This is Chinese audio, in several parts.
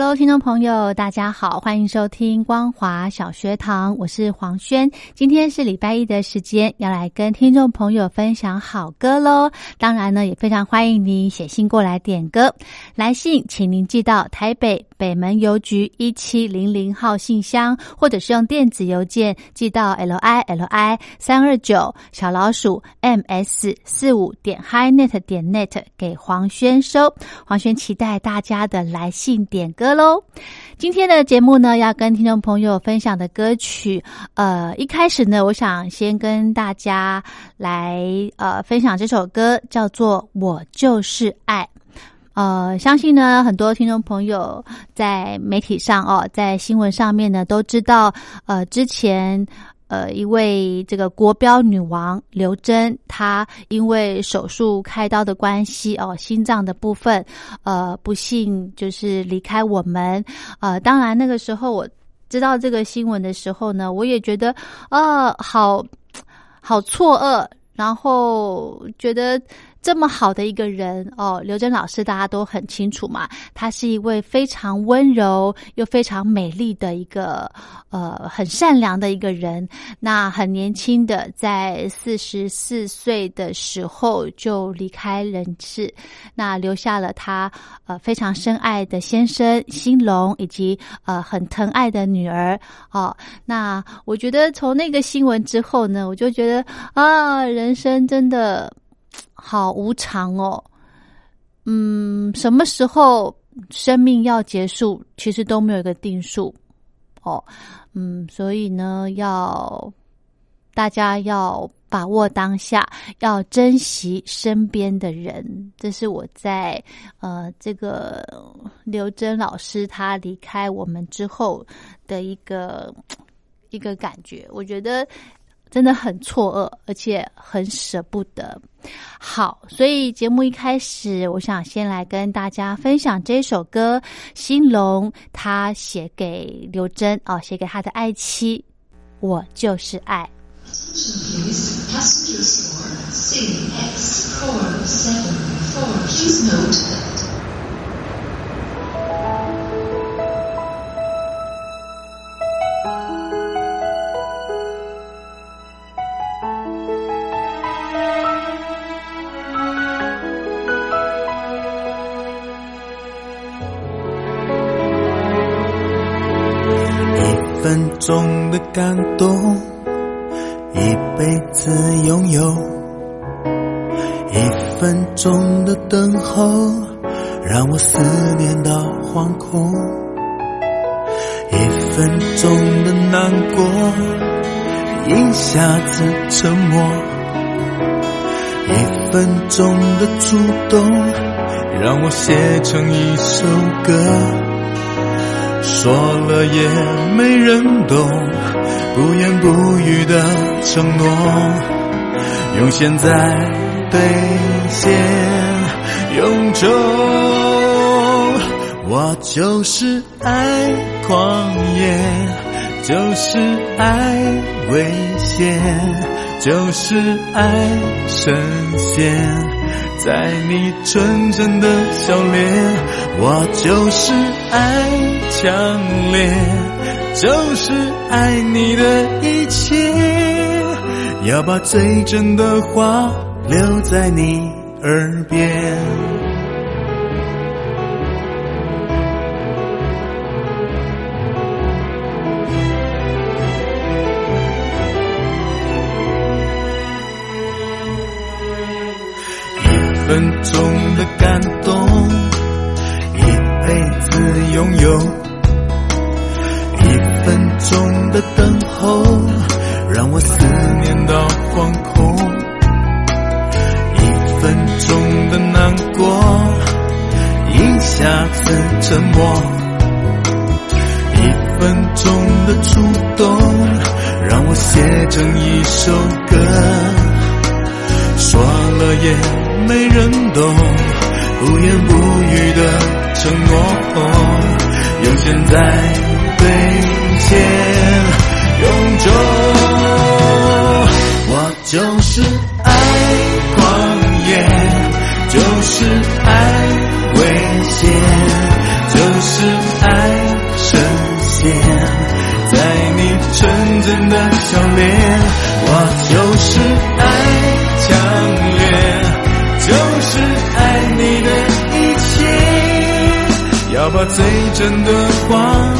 Hello，听众朋友，大家好，欢迎收听光华小学堂，我是黄轩。今天是礼拜一的时间，要来跟听众朋友分享好歌喽。当然呢，也非常欢迎您写信过来点歌，来信请您寄到台北北门邮局一七零零号信箱，或者是用电子邮件寄到 l i l i 三二九小老鼠 m s 四五点 hi net 点 net 给黄轩收。黄轩期待大家的来信点歌。喽，今天的节目呢，要跟听众朋友分享的歌曲，呃，一开始呢，我想先跟大家来呃分享这首歌，叫做《我就是爱》。呃，相信呢，很多听众朋友在媒体上哦，在新闻上面呢，都知道，呃，之前。呃，一位这个国标女王刘真，她因为手术开刀的关系哦，心脏的部分，呃，不幸就是离开我们。呃，当然那个时候我知道这个新闻的时候呢，我也觉得啊，好好错愕，然后觉得。这么好的一个人哦，刘真老师大家都很清楚嘛。她是一位非常温柔又非常美丽的一个呃很善良的一个人。那很年轻的，在四十四岁的时候就离开人世，那留下了他呃非常深爱的先生兴隆，以及呃很疼爱的女儿哦。那我觉得从那个新闻之后呢，我就觉得啊，人生真的。好无常哦，嗯，什么时候生命要结束，其实都没有一个定数哦，嗯，所以呢，要大家要把握当下，要珍惜身边的人，这是我在呃这个刘真老师他离开我们之后的一个一个感觉，我觉得。真的很错愕，而且很舍不得。好，所以节目一开始，我想先来跟大家分享这首歌，兴隆他写给刘真哦，写给他的爱妻，我就是爱。的感动，一辈子拥有；一分钟的等候，让我思念到惶恐；一分钟的难过，一下子沉默；一分钟的主动，让我写成一首歌。说了也没人懂，不言不语的承诺，用现在兑现永久。我就是爱狂野，就是爱危险，就是爱神仙。在你纯真的笑脸，我就是爱强烈，就是爱你的一切，要把最真的话留在你耳边。分钟的感动，一辈子拥有，一分钟的等候，让我思念到惶恐，一分钟的难过，一下子沉默，一分钟的触动，让我写成一首歌。说了也没人懂，不言不语的承诺，用现在兑现永久。最真的话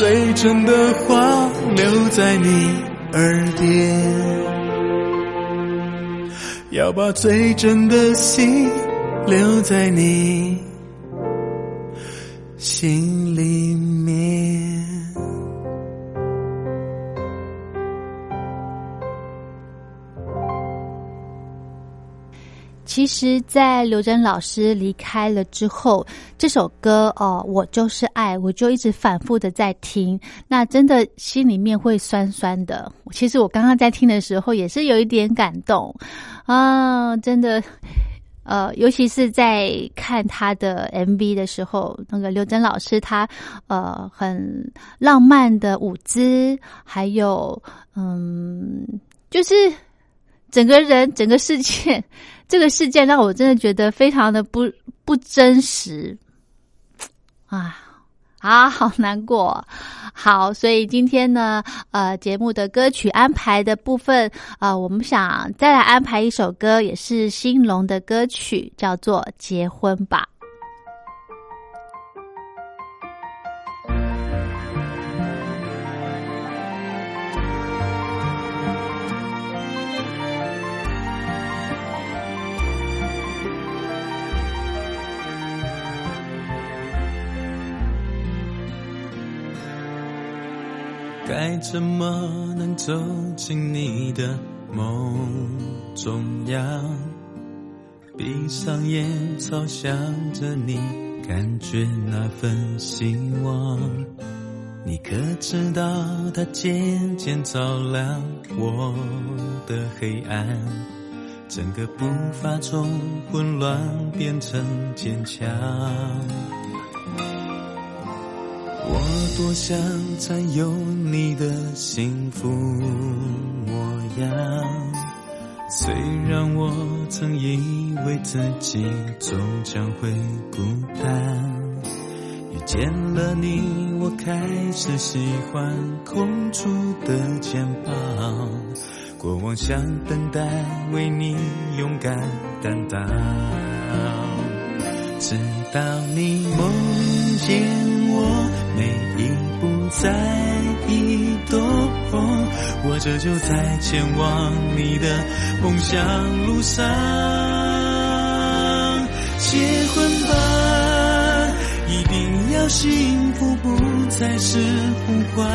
最真的话留在你耳边。要把最真的心留在你心里其实，在刘真老师离开了之后，这首歌哦，我就是爱，我就一直反复的在听，那真的心里面会酸酸的。其实我刚刚在听的时候，也是有一点感动啊，真的，呃，尤其是在看他的 MV 的时候，那个刘真老师他呃很浪漫的舞姿，还有嗯，就是整个人整个世界。这个事件让我真的觉得非常的不不真实，啊啊，好难过。好，所以今天呢，呃，节目的歌曲安排的部分，啊，我们想再来安排一首歌，也是兴隆的歌曲，叫做《结婚吧》。该怎么能走进你的梦中央？闭上眼，朝向着你，感觉那份希望。你可知道，它渐渐照亮我的黑暗，整个步伐从混乱变成坚强。我多想占有你的幸福模样，虽然我曾以为自己终将会孤单，遇见了你，我开始喜欢空出的肩膀，过往像等待，为你勇敢担当，直到你梦见。每一步在移动，我这就在前往你的梦想路上。结婚吧，一定要幸福，不再是呼唤。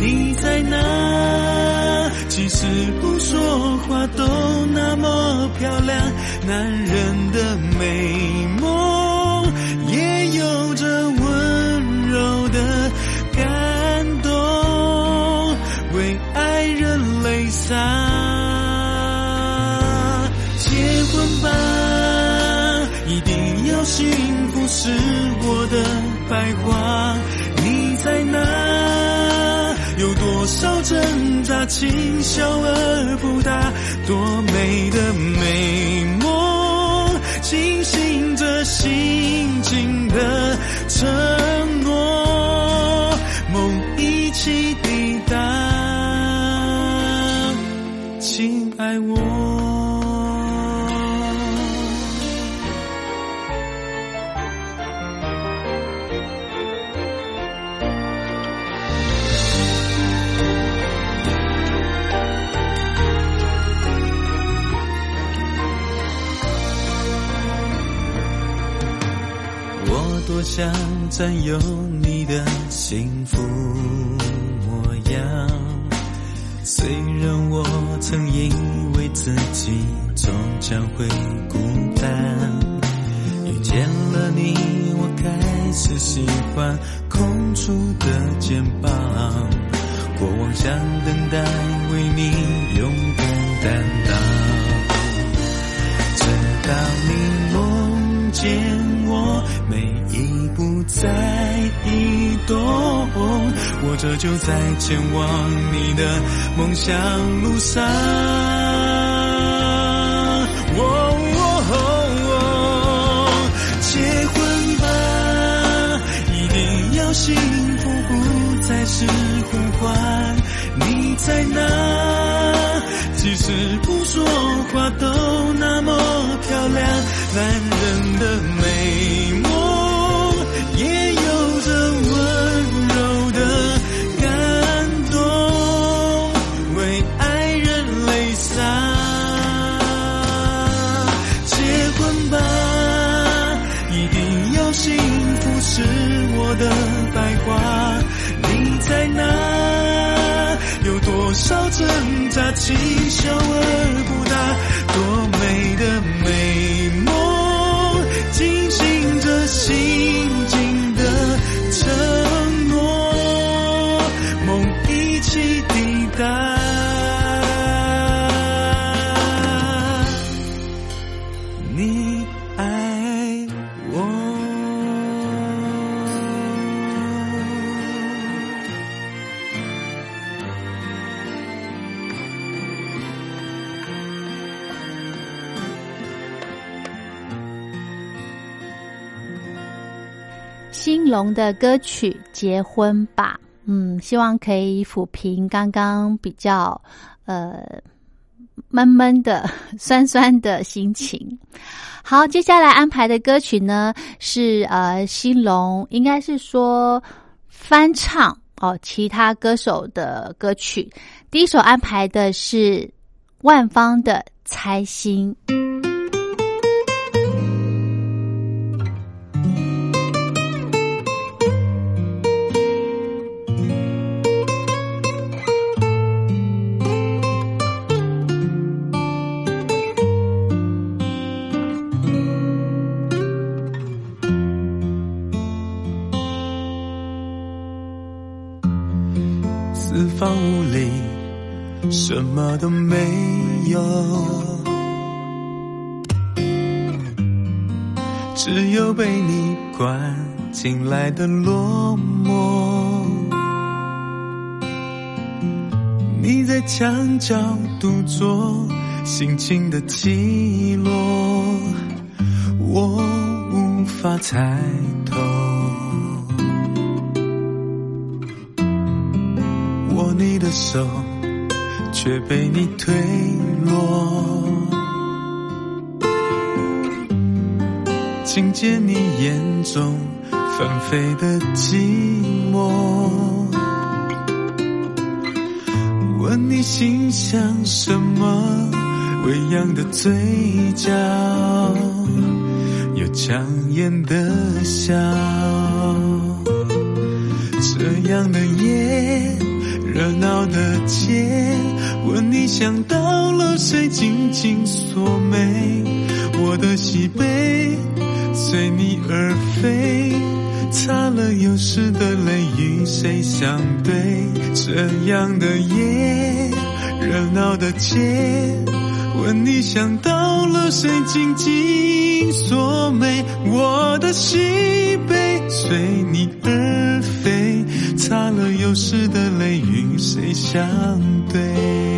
你在哪？即使不说话，都那么漂亮。男人的美梦结婚吧一定要幸福是我的白话你在哪有多少挣扎请笑而不答多美的美梦惊醒着心境的沉爱我。我多想占有你的心己终将会孤单，遇见了你，我开始喜欢空出的肩膀，过往像等待，为你勇敢担当，直到你梦见我。每一步在移动，我这就在前往你的梦想路上。哦结婚吧，一定要幸福，不再是呼唤。你在哪？即使不说话，都那么漂亮。男人的美扎，轻笑而龙的歌曲《结婚吧》，嗯，希望可以抚平刚刚比较呃闷闷的、酸酸的心情。好，接下来安排的歌曲呢是呃兴隆，应该是说翻唱哦其他歌手的歌曲。第一首安排的是万芳的《猜心》。都没有，只有被你关进来的落寞。你在墙角独坐，心情的起落，我无法猜透。握你的手，却被你推落。听见你眼中纷飞的寂寞，问你心想什么？微扬的嘴角，有强颜的笑。这样的夜。热闹的街，问你想到了谁，紧紧锁眉，我的喜悲随你而飞，擦了又湿的泪与谁相对？这样的夜，热闹的街，问你想到了谁紧紧锁眉？我的喜悲随你而，擦了又湿的泪与谁相对？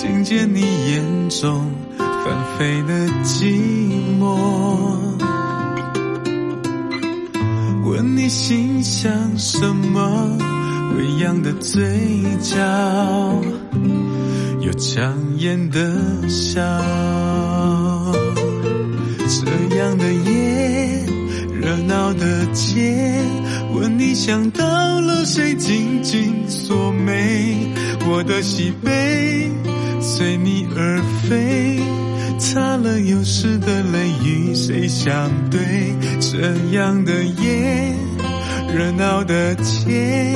听见你眼中翻飞的寂寞，问你心想什么？微扬的嘴角，有强颜的笑，这样的夜，热闹的街。问你想到了谁紧紧锁眉？我的喜悲随你而飞，擦了又湿的泪与谁相对？这样的夜，热闹的街，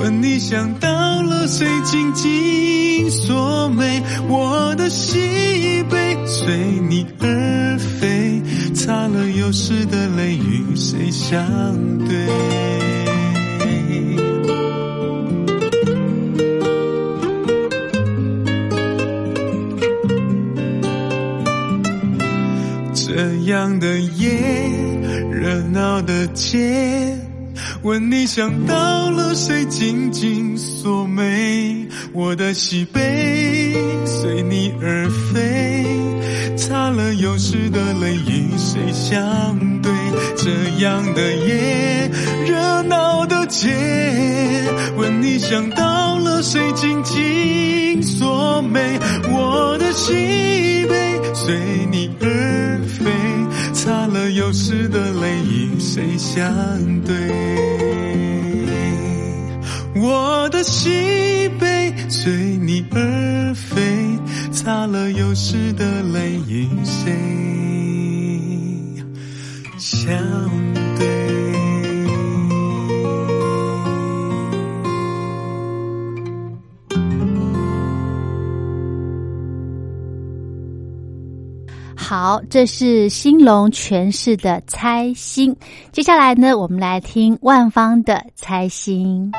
问你想到了谁紧紧锁眉？我的喜悲随你而飞，擦了又湿的泪与谁相对？想到了谁紧紧锁眉？我的喜悲随你而飞，擦了又湿的泪与谁相对？这样的夜，热闹的街，问你想到了谁紧紧锁眉？我的喜悲随你而飞。擦了又湿的泪与谁相对？我的喜悲随你而飞，擦了又湿的泪与谁相对？好，这是兴隆诠释的《猜心》。接下来呢，我们来听万芳的《猜心》。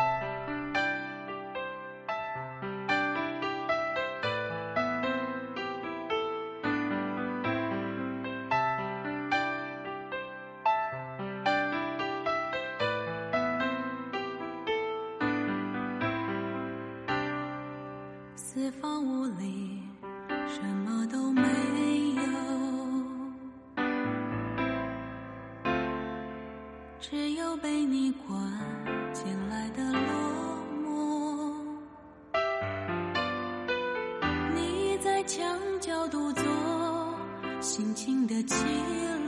心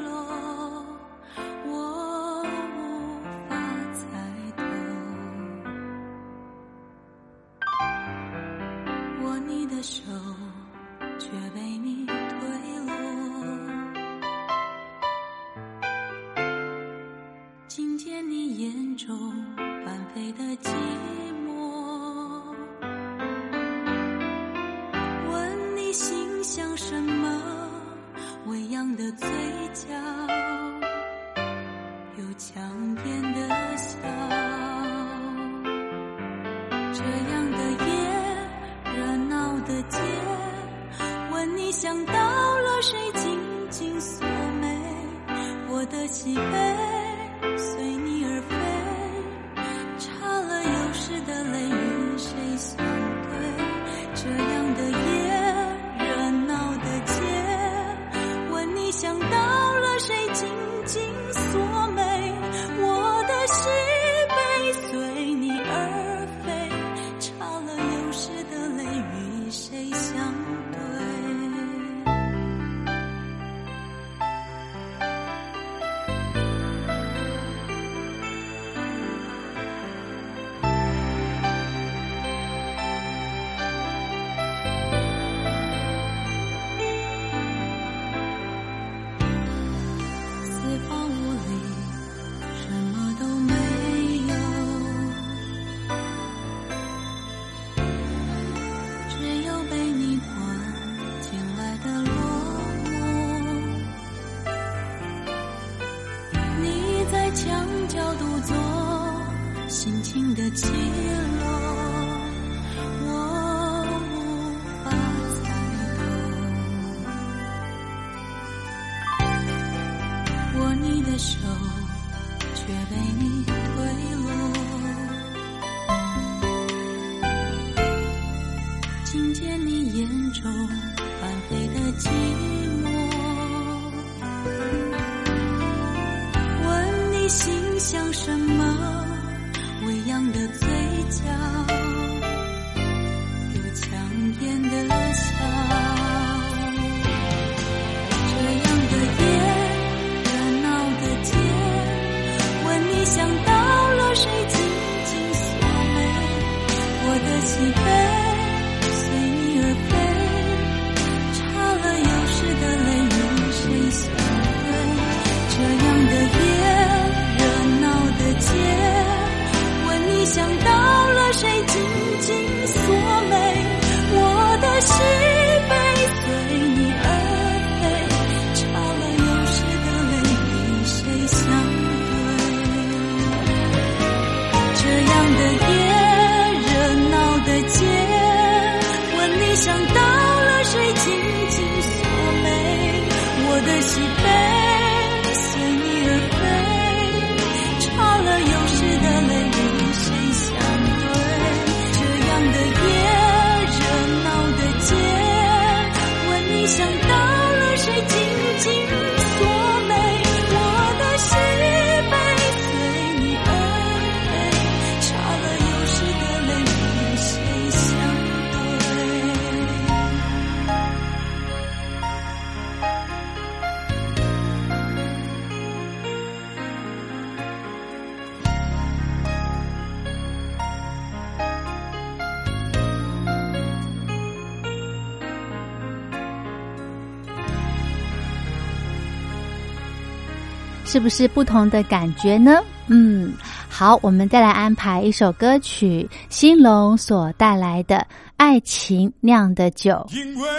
是不是不同的感觉呢？嗯。好我们再来安排一首歌曲兴隆所带来的爱情酿的酒。因为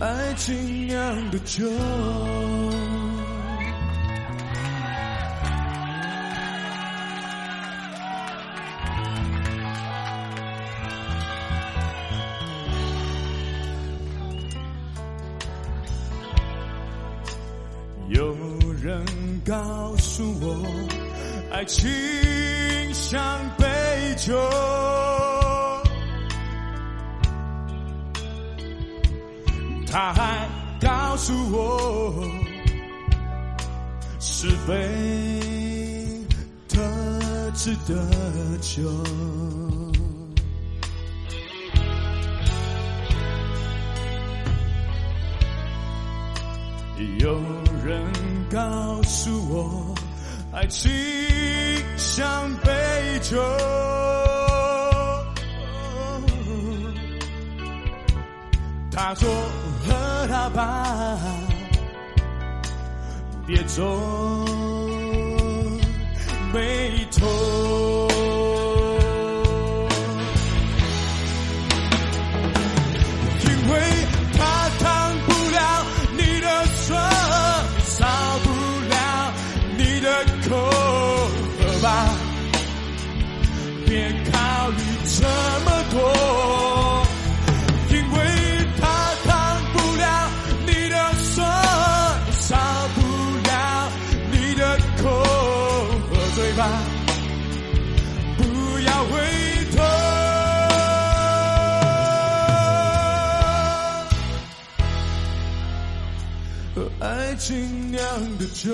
爱情酿的酒。有人告诉我，爱情像杯酒。他还告诉我是杯特制的酒有人告诉我爱情像杯酒。他说爸爸别皱眉头。新酿的酒。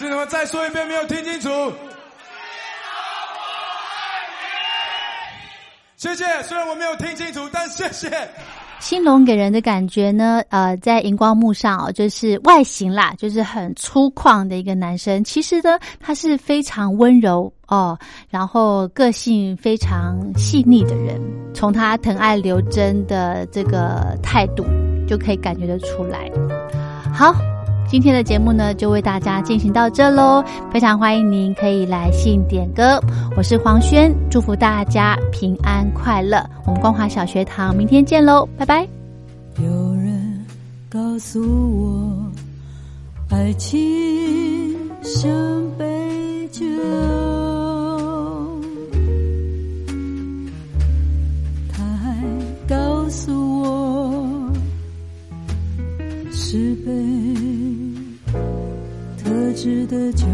是你们再说一遍，没有听清楚。谢谢，虽然我没有听清楚，但谢谢。新龙给人的感觉呢，呃，在荧光幕上哦，就是外形啦，就是很粗犷的一个男生。其实呢，他是非常温柔哦，然后个性非常细腻的人。从他疼爱刘真的这个态度，就可以感觉得出来。好。今天的节目呢，就为大家进行到这喽。非常欢迎您可以来信点歌，我是黄轩，祝福大家平安快乐。我们光华小学堂明天见喽，拜拜。有人告诉我，爱情像杯酒，值得久